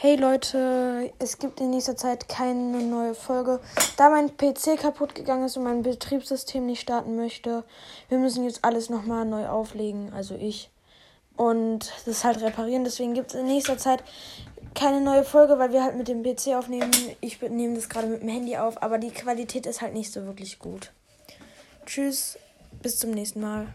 Hey Leute, es gibt in nächster Zeit keine neue Folge, da mein PC kaputt gegangen ist und mein Betriebssystem nicht starten möchte. Wir müssen jetzt alles nochmal neu auflegen, also ich. Und das halt reparieren. Deswegen gibt es in nächster Zeit keine neue Folge, weil wir halt mit dem PC aufnehmen. Ich nehme das gerade mit dem Handy auf, aber die Qualität ist halt nicht so wirklich gut. Tschüss, bis zum nächsten Mal.